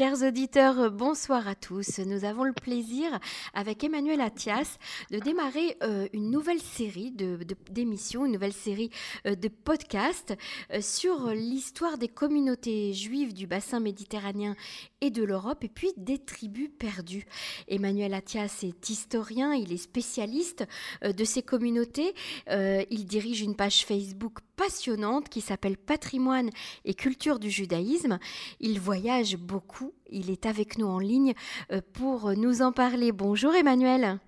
Chers auditeurs, bonsoir à tous. Nous avons le plaisir, avec Emmanuel Attias, de démarrer euh, une nouvelle série d'émissions, une nouvelle série euh, de podcasts euh, sur l'histoire des communautés juives du bassin méditerranéen et de l'Europe, et puis des tribus perdues. Emmanuel Attias est historien, il est spécialiste de ces communautés. il dirige une page Facebook passionnante qui s'appelle Patrimoine et culture du judaïsme. Il voyage beaucoup, il est avec nous en ligne euh, pour nous en parler. Bonjour Emmanuel.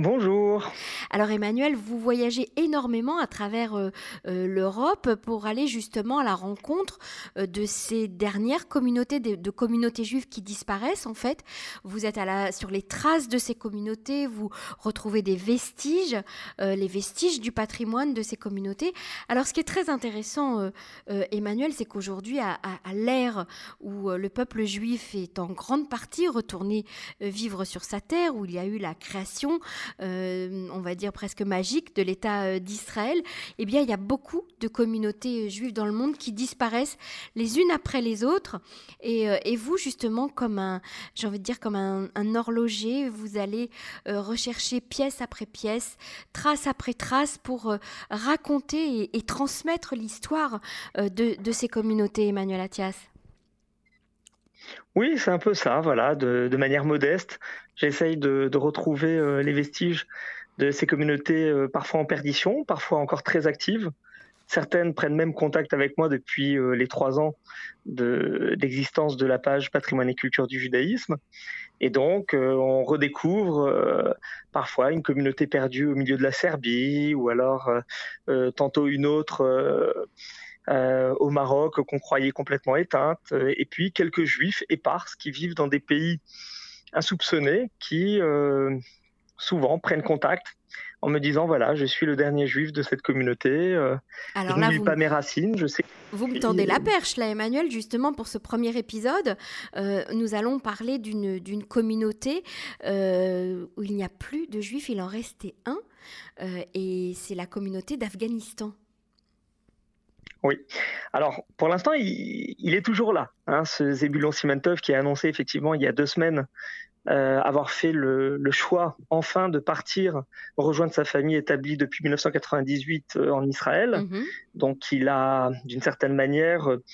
Bonjour. Alors Emmanuel, vous voyagez énormément à travers euh, euh, l'Europe pour aller justement à la rencontre euh, de ces dernières communautés, de, communautés juives qui disparaissent en fait. Vous êtes à la, sur les traces de ces communautés, vous retrouvez des vestiges, les vestiges du patrimoine de ces communautés. Alors ce qui est très intéressant, Emmanuel, c'est qu'aujourd'hui, à, à l'ère où le peuple juif est en grande partie retourné vivre sur sa terre, où il y a eu la création, on va dire presque magique de l'État euh, d'Israël, eh bien, il y a beaucoup de communautés euh, juives dans le monde qui disparaissent les unes après les autres. Et, vous, justement, comme un, j'ai envie de dire, comme un, horloger, vous allez rechercher pièce après pièce, trace après trace pour raconter et, transmettre l'histoire de, ces communautés, Emmanuel Attias. Oui, c'est un peu ça, voilà, de, manière modeste. J'essaye de, retrouver euh, les vestiges de ces communautés euh, parfois en perdition, parfois encore très actives. Certaines prennent même contact avec moi depuis euh, les trois ans d'existence de, la page Patrimoine et culture du judaïsme. Et donc, on redécouvre parfois une communauté perdue au milieu de la Serbie, ou alors tantôt une autre euh, au Maroc qu'on croyait complètement éteinte, euh, et puis quelques juifs éparses qui vivent dans des pays insoupçonnés qui euh, souvent prennent contact en me disant voilà, je suis le dernier juif de cette communauté. Alors je n'oublie pas mes racines. Je sais. Vous me tendez la perche là, Emmanuel, justement pour ce premier épisode. nous allons parler d'une communauté où il n'y a plus de juifs, il en restait un, et c'est la communauté d'Afghanistan. Oui. Alors, pour l'instant, il, est toujours là. Hein, ce Zébulon Simentov qui a annoncé effectivement il y a deux semaines euh, avoir fait le, choix enfin de partir rejoindre sa famille établie depuis 1998 euh, en Israël. Mm-hmm. Donc, il a, d'une certaine manière, euh,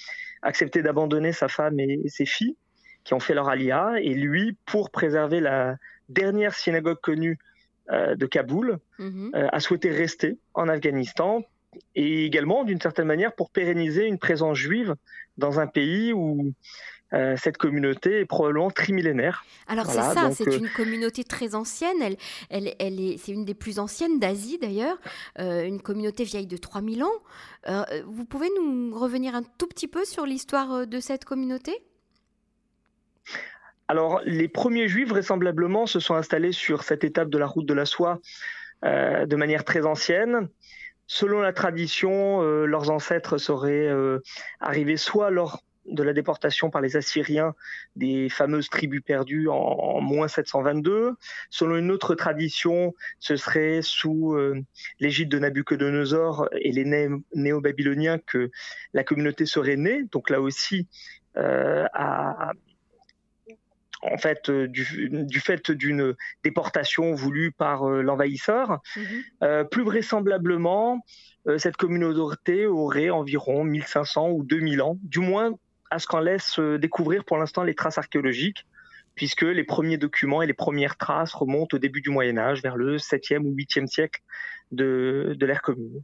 accepté d'abandonner sa femme et, ses filles qui ont fait leur alia. Et lui, pour préserver la dernière synagogue connue de Kaboul, mm-hmm. a souhaité rester en Afghanistan et également d'une certaine manière pour pérenniser une présence juive dans un pays où euh, cette communauté est probablement trimillénaire. Alors c'est ça, c'est euh, une communauté très ancienne, elle, elle, elle est, c'est une des plus anciennes d'Asie d'ailleurs, euh, une communauté vieille de 3000 ans. vous pouvez nous revenir un tout petit peu sur l'histoire de cette communauté? Alors, les premiers juifs, vraisemblablement, se sont installés sur cette étape de la route de la soie de manière très ancienne. Selon la tradition, euh, leurs ancêtres seraient euh, arrivés soit lors de la déportation par les Assyriens des fameuses tribus perdues en, moins 722. Selon une autre tradition, ce serait sous euh, l'égide de Nabucodonosor et les néo-babyloniens que la communauté serait née. Donc là aussi, à, en fait euh, du, fait d'une déportation voulue par euh, l'envahisseur. Mhm. Euh, plus vraisemblablement, cette communauté aurait environ 1500 ou 2000 ans, du moins à ce qu'en laisse découvrir pour l'instant les traces archéologiques, puisque les premiers documents et les premières traces remontent au début du Moyen Âge, vers le 7e ou 8e siècle de l'ère commune.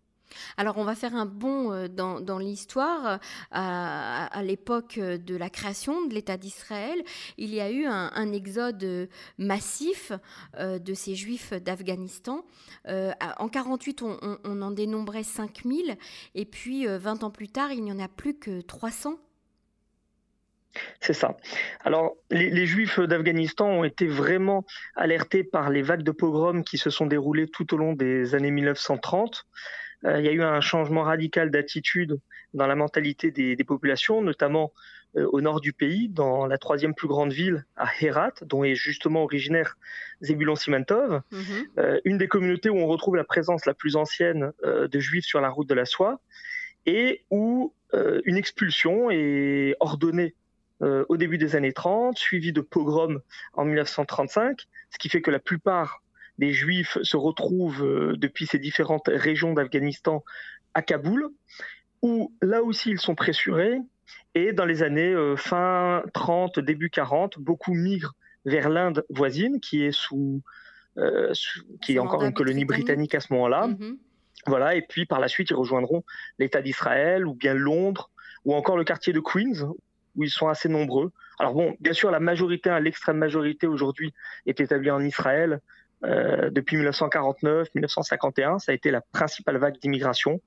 Alors on va faire un bond euh, dans, l'histoire. Euh, à, l'époque euh, de la création de l'État d'Israël, il y a eu un, exode massif de ces juifs d'Afghanistan. en 48, on, en dénombrait 5000 et puis 20 ans plus tard, il n'y en a plus que 300 c'est ça. Alors, les, Juifs d'Afghanistan ont été vraiment alertés par les vagues de pogroms qui se sont déroulées tout au long des années 1930. Euh, il y a eu un changement radical d'attitude dans la mentalité des, populations, notamment euh, au nord du pays, dans la troisième plus grande ville, à Herat, dont est justement originaire Zebulon Simantov, mhm. euh, une des communautés où on retrouve la présence la plus ancienne de juifs sur la route de la soie, et où une expulsion est ordonnée au début des années 30, suivi de pogroms en 1935, ce qui fait que la plupart des Juifs se retrouvent depuis ces différentes régions d'Afghanistan à Kaboul, où là aussi ils sont pressurés. Et dans les années fin 30, début 40, beaucoup migrent vers l'Inde voisine, qui est sous, qui est encore une colonie britannique à ce moment-là. Mm-hmm. Voilà, et puis par la suite, ils rejoindront l'État d'Israël ou bien Londres ou encore le quartier de Queens, où ils sont assez nombreux. Alors bon, bien sûr, la majorité, hein, l'extrême majorité aujourd'hui est établie en Israël euh, depuis 1949-1951. Ça a été la principale vague d'immigration,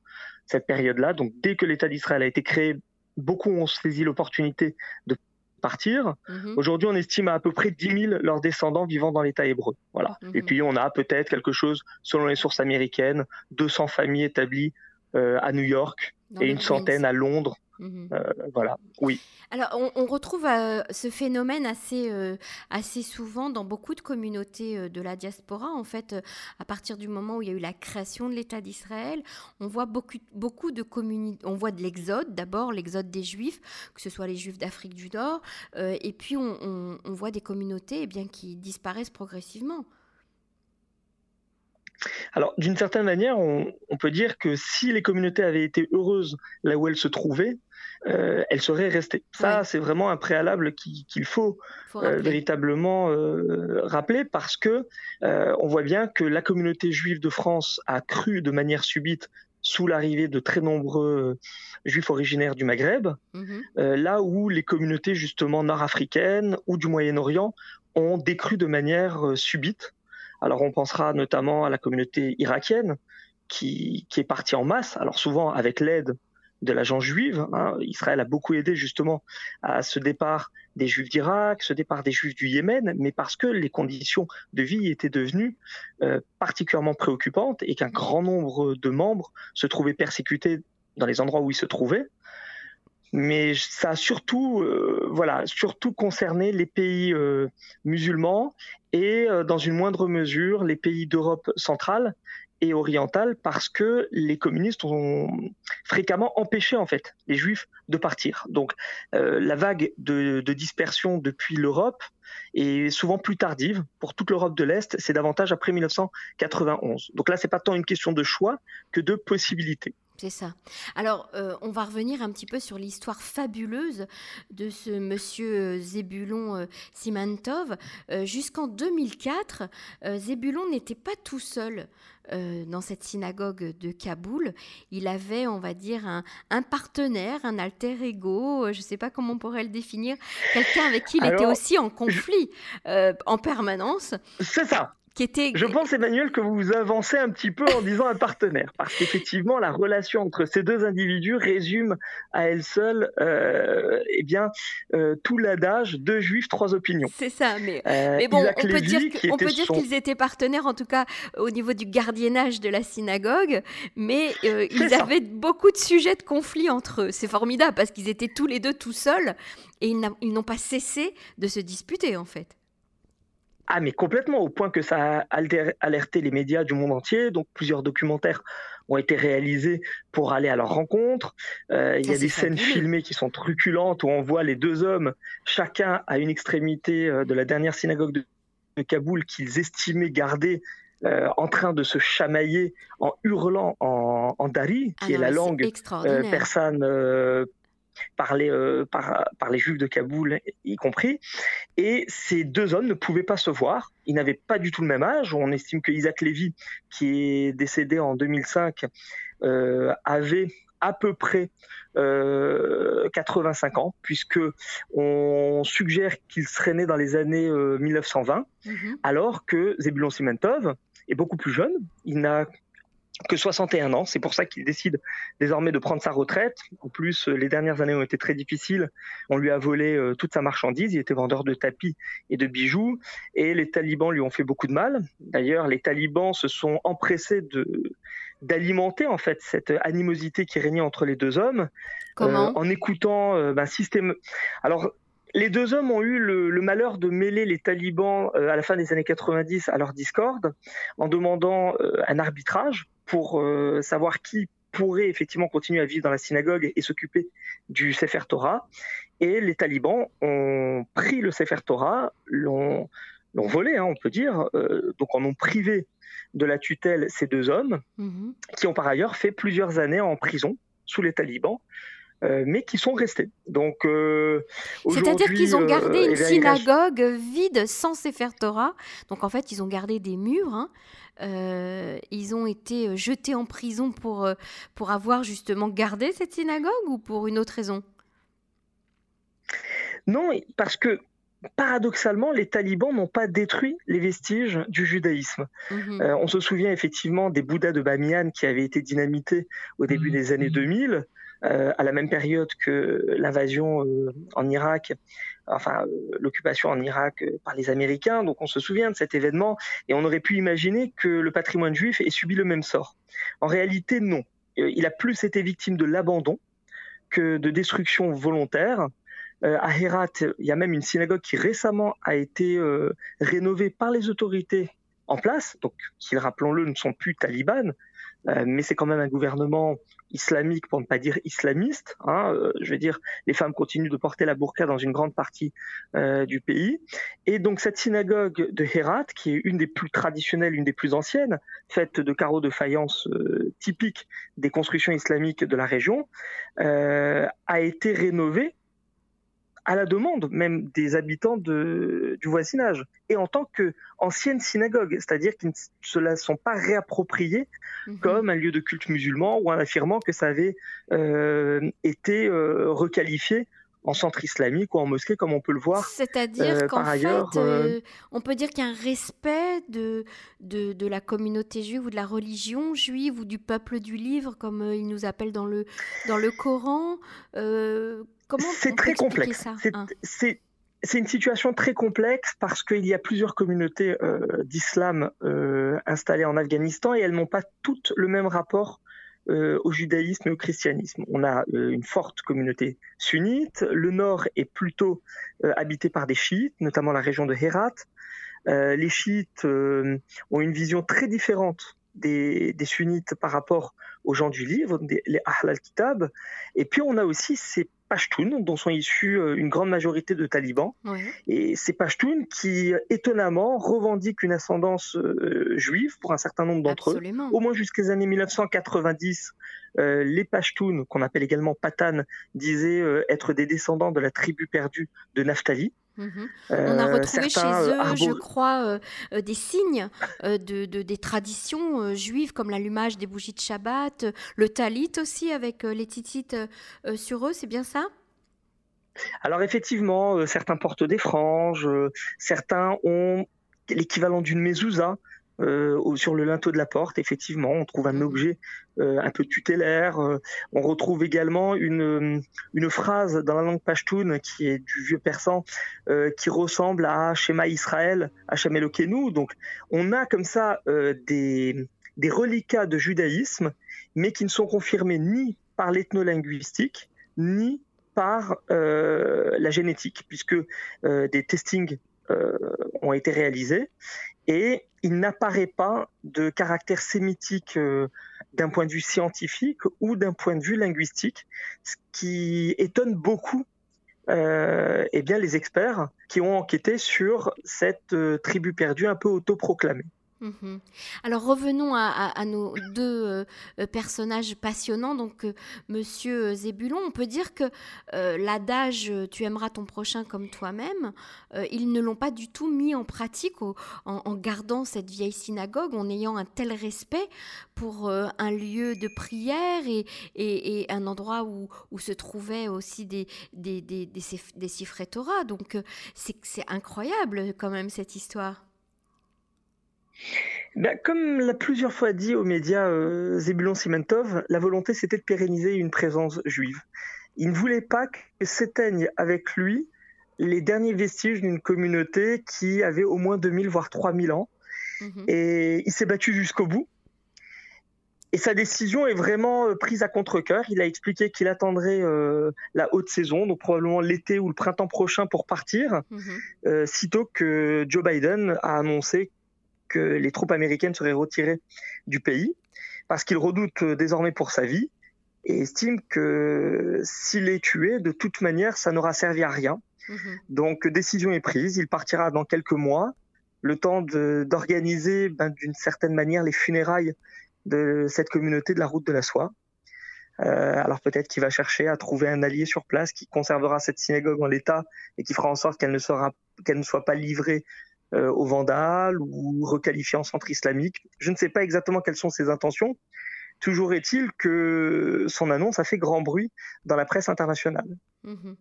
cette période-là. Donc dès que l'État d'Israël a été créé, beaucoup ont saisi l'opportunité de partir. Mhm. Aujourd'hui, on estime à, à peu près 10 000 leurs descendants vivant dans l'État hébreu. Voilà. Et mhm. puis, on a peut-être quelque chose, selon les sources américaines, 200 familles établies euh, à New York et une centaine à Londres Mmh euh, voilà, oui. Alors, on, retrouve euh, ce phénomène assez, euh, assez souvent dans beaucoup de communautés de la diaspora. En fait, à partir du moment où il y a eu la création de l'État d'Israël, on voit beaucoup, beaucoup de communautés. On voit de l'exode, d'abord l'exode des Juifs, que ce soit les Juifs d'Afrique du Nord, et puis on, on, voit des communautés eh bien, qui disparaissent progressivement. Alors, d'une certaine manière, on, peut dire que si les communautés avaient été heureuses là où elles se trouvaient, euh, elles seraient restées. Ça, c'est vraiment un préalable qu'il faut, euh, véritablement euh, rappeler parce que on voit bien que la communauté juive de France a cru de manière subite sous l'arrivée de très nombreux juifs originaires du Maghreb, mhm. là où les communautés justement nord-africaines ou du Moyen-Orient ont décru de manière subite alors on pensera notamment à la communauté irakienne qui, est partie en masse, alors souvent avec l'aide de l'agent juive. Hein. Israël a beaucoup aidé justement à ce départ des juifs d'Irak, ce départ des juifs du Yémen, mais parce que les conditions de vie étaient devenues euh, particulièrement préoccupantes et qu'un grand nombre de membres se trouvaient persécutés dans les endroits où ils se trouvaient mais ça a surtout, euh, voilà, surtout concerné les pays euh, musulmans et euh, dans une moindre mesure les pays d'Europe centrale et orientale parce que les communistes ont fréquemment empêché en fait les juifs de partir. Donc la vague de, de dispersion depuis l'Europe est souvent plus tardive pour toute l'Europe de l'Est, c'est davantage après 1991. Donc là, c'est pas tant une question de choix que de possibilité. C'est ça. Alors, euh, on va revenir un petit peu sur l'histoire fabuleuse de ce monsieur Zébulon euh, Simantov. Euh, jusqu'en 2004, Zébulon n'était pas tout seul dans cette synagogue de Kaboul. Il avait, on va dire, un, un partenaire, un alter ego, je ne sais pas comment on pourrait le définir, quelqu'un avec qui il était aussi en conflit en permanence. C'est ça. Je pense, Emmanuel, que vous avancez un petit peu en disant un partenaire, parce qu'effectivement, la relation entre ces deux individus résume à elle seule euh, eh bien, euh, tout l'adage deux juifs, trois opinions. C'est ça, mais, euh, mais bon, on peut dire, qu'ils étaient partenaires, en tout cas au niveau du gardiennage de la synagogue, mais ils avaient beaucoup de sujets de conflit entre eux. C'est formidable, parce qu'ils étaient tous les deux tout seuls, et ils n'ont pas cessé de se disputer, en fait. Ah, mais complètement, au point que ça a alerté les médias du monde entier. Donc, plusieurs documentaires ont été réalisés pour aller à leur rencontre. Euh, il y a des scènes filmées qui sont truculentes où on voit les deux hommes, chacun à une extrémité euh, de la dernière synagogue de, Kaboul qu'ils estimaient garder euh, en train de se chamailler en hurlant en, dari, qui ah est la langue persane euh, par, par, les juifs de Kaboul y compris. Et ces deux hommes ne pouvaient pas se voir. Ils n'avaient pas du tout le même âge. On estime que Isaac Lévy, qui est décédé en 2005, euh, avait à peu près euh, 85 ans, puisque on suggère qu'il serait né dans les années 1920, euh, mhm. alors que Zebulon Simentov est beaucoup plus jeune. Il n'a que 61 ans. C'est pour ça qu'il décide désormais de prendre sa retraite. En plus, euh, les dernières années ont été très difficiles. On lui a volé euh, toute sa marchandise. Il était vendeur de tapis et de bijoux. Et les talibans lui ont fait beaucoup de mal. D'ailleurs, les talibans se sont empressés de d'alimenter en fait cette animosité qui régnait entre les deux hommes Comment euh, en écoutant un ben, système. Alors les deux hommes ont eu le, malheur de mêler les talibans à la fin des années 90 à leur discorde en demandant un arbitrage pour euh, savoir qui pourrait effectivement continuer à vivre dans la synagogue et s'occuper du Sefer Torah. Et les talibans ont pris le Sefer Torah, l'ont volé, hein, on peut dire, donc en ont privé de la tutelle ces deux hommes, mhm. qui ont par ailleurs fait plusieurs années en prison sous les talibans. Euh, mais qui sont restés. Donc, euh, c'est-à-dire qu'ils ont gardé euh, une synagogue vide sans Sefer Torah. Donc en fait, ils ont gardé des murs. Hein. ils ont été jetés en prison pour pour avoir justement gardé cette synagogue ou pour une autre raison? Non, parce que paradoxalement, les talibans n'ont pas détruit les vestiges du judaïsme. Mhm. Euh, on se souvient effectivement des Bouddhas de Bamiyan qui avaient été dynamités au début mhm. des années 2000, euh, à la même période que l'invasion euh, en Irak, enfin l'occupation en Irak par les Américains. Donc on se souvient de cet événement et on aurait pu imaginer que le patrimoine juif ait subi le même sort. En réalité, non. Il a plus été victime de l'abandon que de destruction volontaire. Euh, à Herat, il y a même une synagogue qui récemment a été euh, rénovée par les autorités en place, donc qui, rappelons-le, ne sont plus talibans, euh, mais c'est quand même un gouvernement islamique, pour ne pas dire islamiste. Hein, je veux dire, les femmes continuent de porter la burqa dans une grande partie du pays. Et donc cette synagogue de Herat, qui est une des plus traditionnelles, une des plus anciennes, faite de carreaux de faïence typiques des constructions islamiques de la région, a été rénovée à la demande même des habitants de, du voisinage, et en tant qu'ancienne synagogue, c'est-à-dire qu'ils ne se la sont pas réappropriés mhm. comme un lieu de culte musulman ou en affirmant que ça avait euh, été euh, requalifié en centre islamique ou en mosquée, comme on peut le voir. C'est-à-dire euh, qu'en fait, on peut dire qu'il y a un respect de, de, de, la communauté juive ou de la religion juive ou du peuple du livre, comme il nous appelle dans le, dans le Coran c'est très complexe. Hein c'est une situation très complexe parce qu'il y a plusieurs communautés euh, d'islam euh, installées en Afghanistan et elles n'ont pas toutes le même rapport euh, au judaïsme et au christianisme. On a une forte communauté sunnite. Le nord est plutôt habité par des chiites, notamment la région de Herat. les chiites ont une vision très différente des, des, sunnites par rapport aux gens du livre, les Ahl al-Kitab. Et puis on a aussi ces Pashtuns, dont sont issus euh, une grande majorité de talibans. Et ces Pashtuns qui, étonnamment, revendiquent une ascendance euh, juive pour un certain nombre d'entre eux. Au moins jusqu'aux années 1990, euh, les Pashtuns, qu'on appelle également Patan, disaient être des descendants de la tribu perdue de Naphtali. Mhm. On a retrouvé chez eux, je crois, des signes de, des traditions juives comme l'allumage des bougies de Shabbat, le talit aussi avec les titites sur eux, c'est bien ça? Alors effectivement, euh, certains portent des franges, euh, certains ont l'équivalent d'une mezouza. Euh, sur le linteau de la porte, effectivement, on trouve un mhm. objet un peu tutélaire. on retrouve également une, une phrase dans la langue pashtoun qui est du vieux persan qui ressemble à Shema Israël, Hashem Elokeinu. Donc, on a comme ça des, des reliquats de judaïsme, mais qui ne sont confirmés ni par l'ethnolinguistique, ni par euh, la génétique, puisque euh, des testings euh, ont été réalisés et il n'apparaît pas de caractère sémitique d'un point de vue scientifique ou d'un point de vue linguistique, ce qui étonne beaucoup eh bien, les experts qui ont enquêté sur cette tribu perdue un peu autoproclamée. Mhm. Alors revenons à, nos deux euh, personnages passionnants. Donc euh, Monsieur Zébulon, on peut dire que euh, l'adage "tu aimeras ton prochain comme toi-même", ils ne l'ont pas du tout mis en pratique en, gardant cette vieille synagogue, en ayant un tel respect pour un lieu de prière et, un endroit où, se trouvaient aussi des, des, Torah. Donc c'est incroyable quand même cette histoire. Ben, comme l'a plusieurs fois dit aux médias euh, Zebulon Simentov, la volonté c'était de pérenniser une présence juive. Il ne voulait pas que s'éteignent avec lui les derniers vestiges d'une communauté qui avait au moins 2000 voire 3000 ans. Mhm. Et il s'est battu jusqu'au bout. Et sa décision est vraiment euh, prise à contre-coeur. Il a expliqué qu'il attendrait euh, la haute saison, donc probablement l'été ou le printemps prochain pour partir, mhm. sitôt que Joe Biden a annoncé que les troupes américaines seraient retirées du pays parce qu'il redoute désormais pour sa vie et estime que s'il est tué, de toute manière, ça n'aura servi à rien. Mhm. Donc, décision est prise. Il partira dans quelques mois, le temps d'organiser ben, d'une certaine manière les funérailles de cette communauté de la route de la soie. Euh, alors peut-être qu'il va chercher à trouver un allié sur place qui conservera cette synagogue en l'état et qui fera en sorte qu'elle ne, sera, qu'elle ne soit pas livrée euh, aux vandales ou requalifiée en centre islamique. Je ne sais pas exactement quelles sont ses intentions. Toujours est-il que son annonce a fait grand bruit dans la presse internationale. Mhm.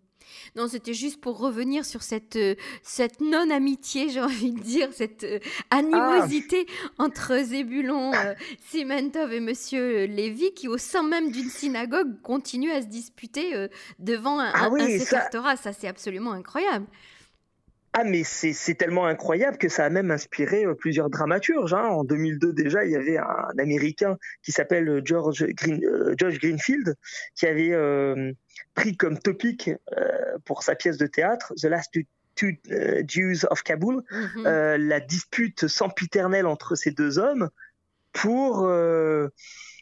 Non, c'était juste pour revenir sur cette, euh, cette non-amitié, j'ai envie de dire, cette euh, animosité ah. entre Zébulon euh, Simentov et Monsieur Lévy, qui au sein même d'une synagogue continuent à se disputer devant un, ah ça, ça c'est absolument incroyable. Ah mais c'est tellement incroyable que ça a même inspiré euh, plusieurs dramaturges. Hein. En 2002 déjà, il y avait un Américain qui s'appelle euh, George, Green, euh, George Greenfield qui avait pris comme topic pour sa pièce de théâtre The Last Two Jews of Kabul, mm-hmm. la dispute sempiternelle entre ces deux hommes pour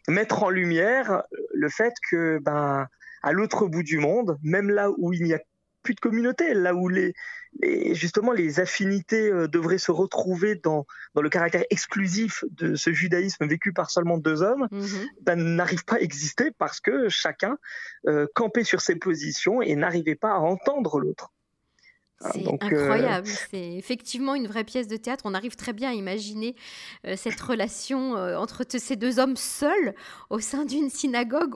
mettre en lumière le fait que ben à l'autre bout du monde, même là où il n'y a plus de communauté, là où les, justement les affinités euh, devraient se retrouver dans, dans, le caractère exclusif de ce judaïsme vécu par seulement deux hommes, mhm. ben, n'arrivent pas à exister parce que chacun euh, campait sur ses positions et n'arrivait pas à entendre l'autre. C'est euh, incroyable. C'est effectivement une vraie pièce de théâtre. On arrive très bien à imaginer cette relation entre ces deux hommes seuls au sein d'une synagogue,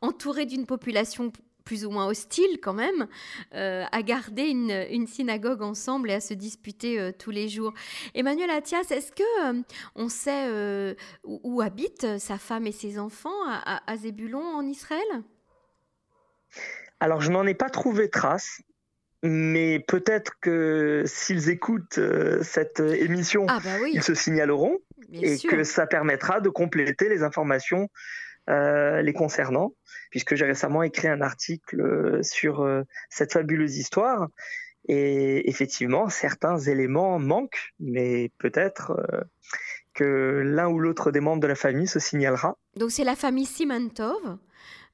entourés d'une population plus ou moins hostile quand même, euh, à garder une, synagogue ensemble et à se disputer euh, tous les jours. Emmanuel Attias, est-ce que euh, on sait où, habitent sa femme et ses enfants à, Zébulon en Israël? Alors je n'en ai pas trouvé trace. Mais peut-être que s'ils écoutent cette émission, ah bah ils se signaleront et que ça permettra de compléter les informations les concernant puisque j'ai récemment écrit un article euh, sur euh, cette fabuleuse histoire. Et effectivement, certains éléments manquent, mais peut-être euh, que l'un ou l'autre des membres de la famille se signalera. Donc c'est la famille Simantov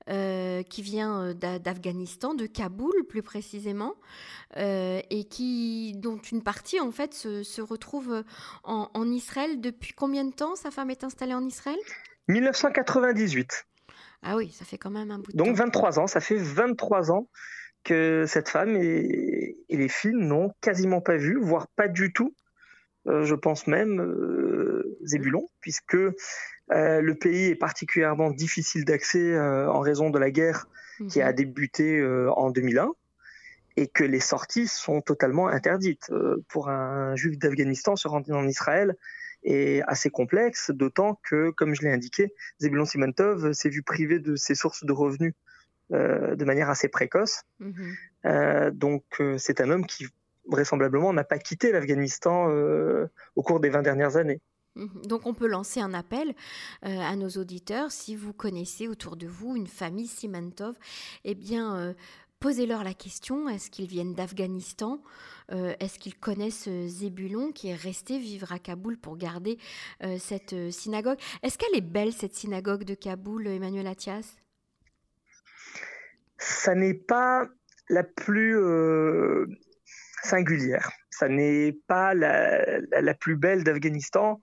qui vient d'Afghanistan, de Kaboul plus précisément, et qui, dont une partie en fait se, retrouve en, en, Israël. Depuis combien de temps sa femme est installée en Israël? 1998. Ah oui, ça fait quand même un bout de Donc 23 ans, ça fait 23 ans que cette femme et, les filles n'ont quasiment pas vu, voire pas du tout, euh, je pense même, euh, Zébulon, puisque euh, le pays est particulièrement difficile d'accès en raison de la guerre qui a mhm. débuté en 2001 et que les sorties sont totalement interdites. pour un juif d'Afghanistan se rendre en Israël, est assez complexe, d'autant que, comme je l'ai indiqué, Zebulon Simantov s'est vu privé de ses sources de revenus euh, de manière assez précoce. Mhm. Euh, donc euh, c'est un homme qui vraisemblablement n'a pas quitté l'Afghanistan au cours des 20 dernières années. Mhm. Donc on peut lancer un appel à nos auditeurs si vous connaissez autour de vous une famille Simantov, eh bien posez-leur la question, est-ce qu'ils viennent d'Afghanistan euh, Est-ce qu'ils connaissent euh, Zébulon qui est resté vivre à Kaboul pour garder euh, cette synagogue? Est-ce qu'elle est belle cette synagogue de Kaboul, Emmanuel Attias Ça n'est pas la plus singulière. Ça n'est pas la, la, plus belle d'Afghanistan.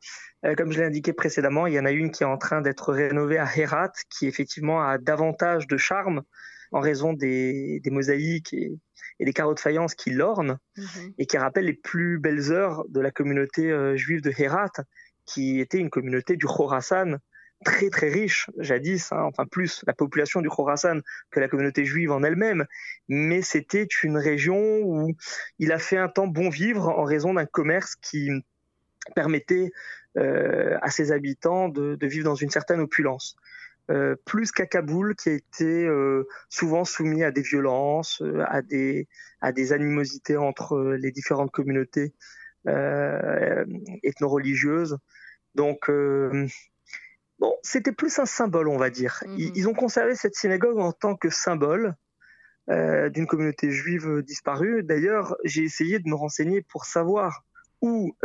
comme je l'ai indiqué précédemment, il y en a une qui est en train d'être rénovée à Herat, qui effectivement a davantage de charme en raison des, mosaïques et, des carreaux de faïence qui l'ornent mhm. et qui rappellent les plus belles heures de la communauté euh, juive de Herat, qui était une communauté du Khorasan très très riche jadis, hein, enfin plus la population du Khorasan que la communauté juive en elle-même, mais c'était une région où il a fait un temps bon vivre en raison d'un commerce qui permettait euh, à ses habitants de, vivre dans une certaine opulence. Euh, plus qu'à Kaboul, qui a été euh, souvent soumis à des violences, euh, à des à des animosités entre les différentes communautés ethno-religieuses. Donc bon, c'était plus un symbole, on va dire. Mhm. Ils, ont conservé cette synagogue en tant que symbole d'une communauté juive disparue. D'ailleurs, j'ai essayé de me renseigner pour savoir où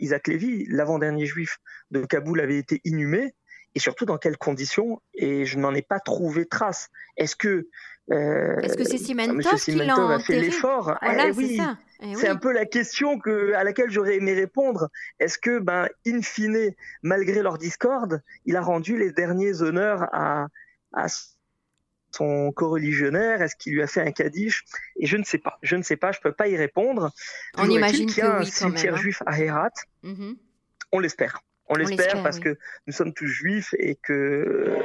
Isaac Lévy, l'avant-dernier juif de Kaboul, avait été inhumé et surtout dans quelles conditions, et je n'en ai pas trouvé trace. Est-ce que euh, Est-ce que c'est Cimentov qui l'a a fait l'effort? Voilà, eh oui. Eh c'est un peu la question que, à laquelle j'aurais aimé répondre. Est-ce que, ben, in fine, malgré leur discorde, il a rendu les derniers honneurs à, à son co-religionnaire Est-ce qu'il lui a fait un kadish Et je ne sais pas. Je ne sais pas. Je peux pas y répondre. On imagine qu'il y a un cimetière hein. juif à Herat. Mm-hmm. On l'espère. On l'espère parce que nous sommes tous juifs et que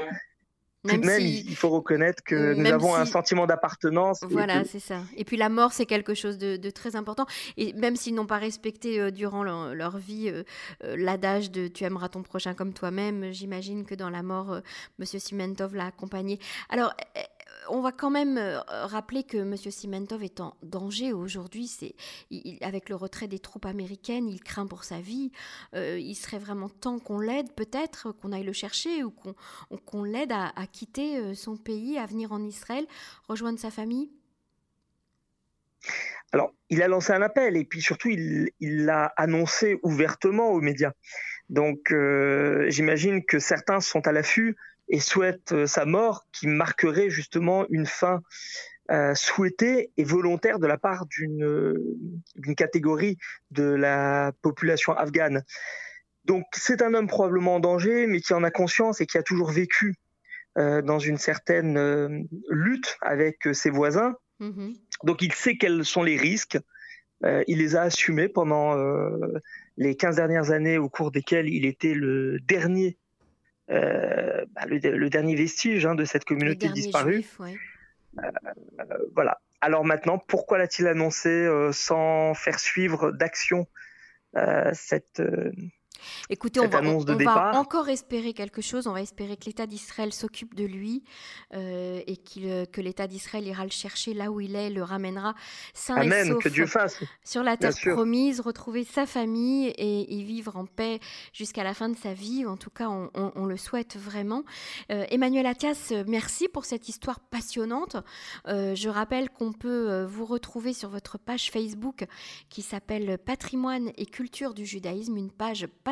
tout de même, il faut reconnaître que nous avons un sentiment d'appartenance. Voilà, c'est ça. Et puis la mort, c'est quelque chose de, très important. Et même s'ils n'ont pas respecté euh, durant leur, vie euh, euh, l'adage de tu aimeras ton prochain comme toi-même, j'imagine que dans la mort, Monsieur Simentov l'a accompagné. Alors, on va quand même euh, rappeler que M. Simentov est en danger aujourd'hui. Avec le retrait des troupes américaines, il craint pour sa vie. Euh, il serait vraiment temps qu'on l'aide, peut-être qu'on aille le chercher ou qu'on l'aide à, quitter euh, son pays, à venir en Israël, rejoindre sa famille. Alors, il a lancé un appel et puis surtout, il l'a annoncé ouvertement aux médias. Donc, j'imagine que certains sont à l'affût et souhaite euh, sa mort, qui marquerait justement une fin euh, souhaitée et volontaire de la part d'une catégorie de la population afghane. Donc c'est un homme probablement en danger, mais qui en a conscience et qui a toujours vécu euh, dans une certaine lutte avec ses voisins. Mm-hmm. Donc il sait quels sont les risques. il les a assumés pendant les 15 dernières années au cours desquelles il était le dernier euh, bah, le, dernier vestige hein, de cette communauté disparue. Euh, voilà. Alors maintenant, pourquoi l'a-t-il annoncé euh, sans faire suivre d'action cette Écoutez, on va, encore espérer quelque chose. On va espérer que l'État d'Israël s'occupe de lui euh, et euh, que l'État d'Israël ira le chercher là où il est, le ramènera sain et sauf que Dieu fasse. sur la terre promise, retrouver sa famille et, y vivre en paix jusqu'à la fin de sa vie. En tout cas, on, le souhaite vraiment. Euh, Emmanuel Attias, merci pour cette histoire passionnante. je rappelle qu'on peut vous retrouver sur votre page Facebook qui s'appelle Patrimoine et culture du judaïsme, une page passionnante.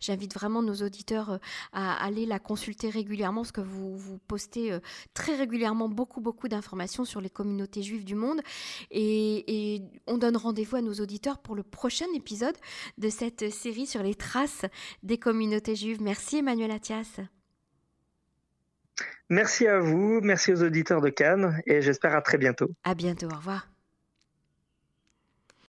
J'invite vraiment nos auditeurs euh, à aller la consulter régulièrement parce que vous, vous postez euh, très régulièrement beaucoup, beaucoup d'informations sur les communautés juives du monde. Et, on donne rendez-vous à nos auditeurs pour le prochain épisode de cette série sur les traces des communautés juives. Merci Emmanuel Attias. Merci à vous, merci aux auditeurs de Cannes et j'espère à très bientôt. À bientôt, au revoir.